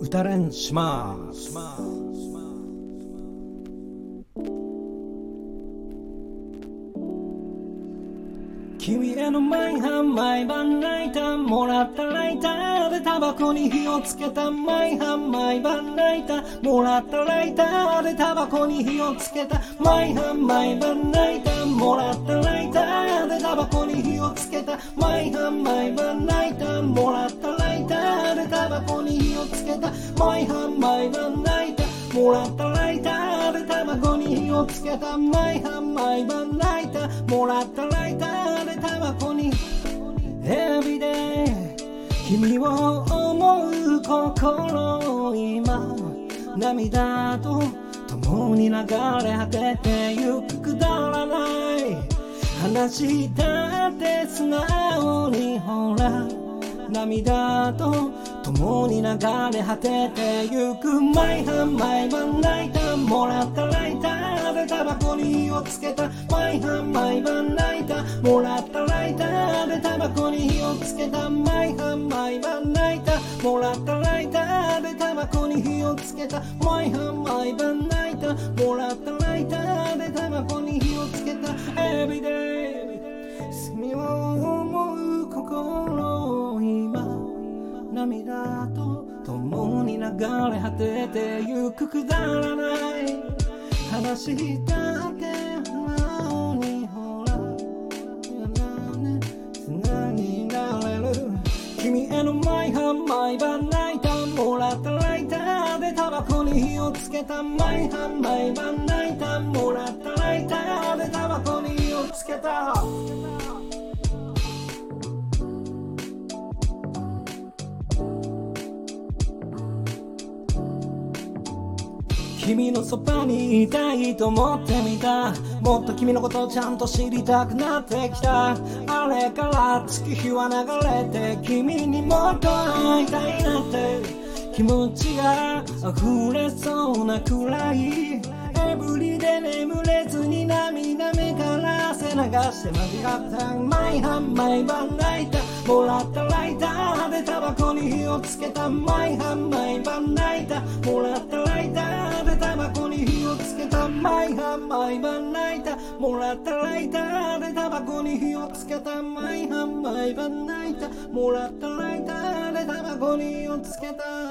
歌練します。君への毎晩毎晩ライターもらった。ライターでタバコに火をつけた。毎晩毎晩ライターもらった。ライターでタバコに火をつけた。毎晩毎晩ライターもらった。ライターでタバコに火をつけた。毎晩毎晩ライターもらった。ライターでタバコに火をつけた。毎晩毎晩ライターもらったライターでタバコに火をつけた。毎晩毎晩ライターもらったライターでタバコに。エビで君を思う心今。涙と共に流れ果ててゆくくだらない。話だって素直にほら。涙と共に流れ果ててゆく毎晩毎晩ライターもらったライターでタバコに火をつけた。毎晩毎晩ライターもらったライターでタバコに火をつけた。毎晩毎晩ライターもらったライターでタバコに火をつけた。毎晩毎晩ライターと共に流れ果ててゆくくだらない話だってなのにほら砂になれる君への毎晩毎晩ライターもらったライターでタバコに火をつけた毎晩毎晩ライターもらった君のそばにいたいと思ってみた。もっと君のことをちゃんと知りたくなってきた。あれから月日は流れて君にもっと会いたいなって。気持ちが溢れそうなくらい。エブリで眠れずに涙目から汗流して間違った毎晩毎晩ライターもらったライターでタバコに火をつけた。毎晩毎晩ライターもらったライター毎晩毎晩ライターもらったライターでタバコに火をつけた。毎晩毎晩ライターもらったライターでタバコに火をつけた。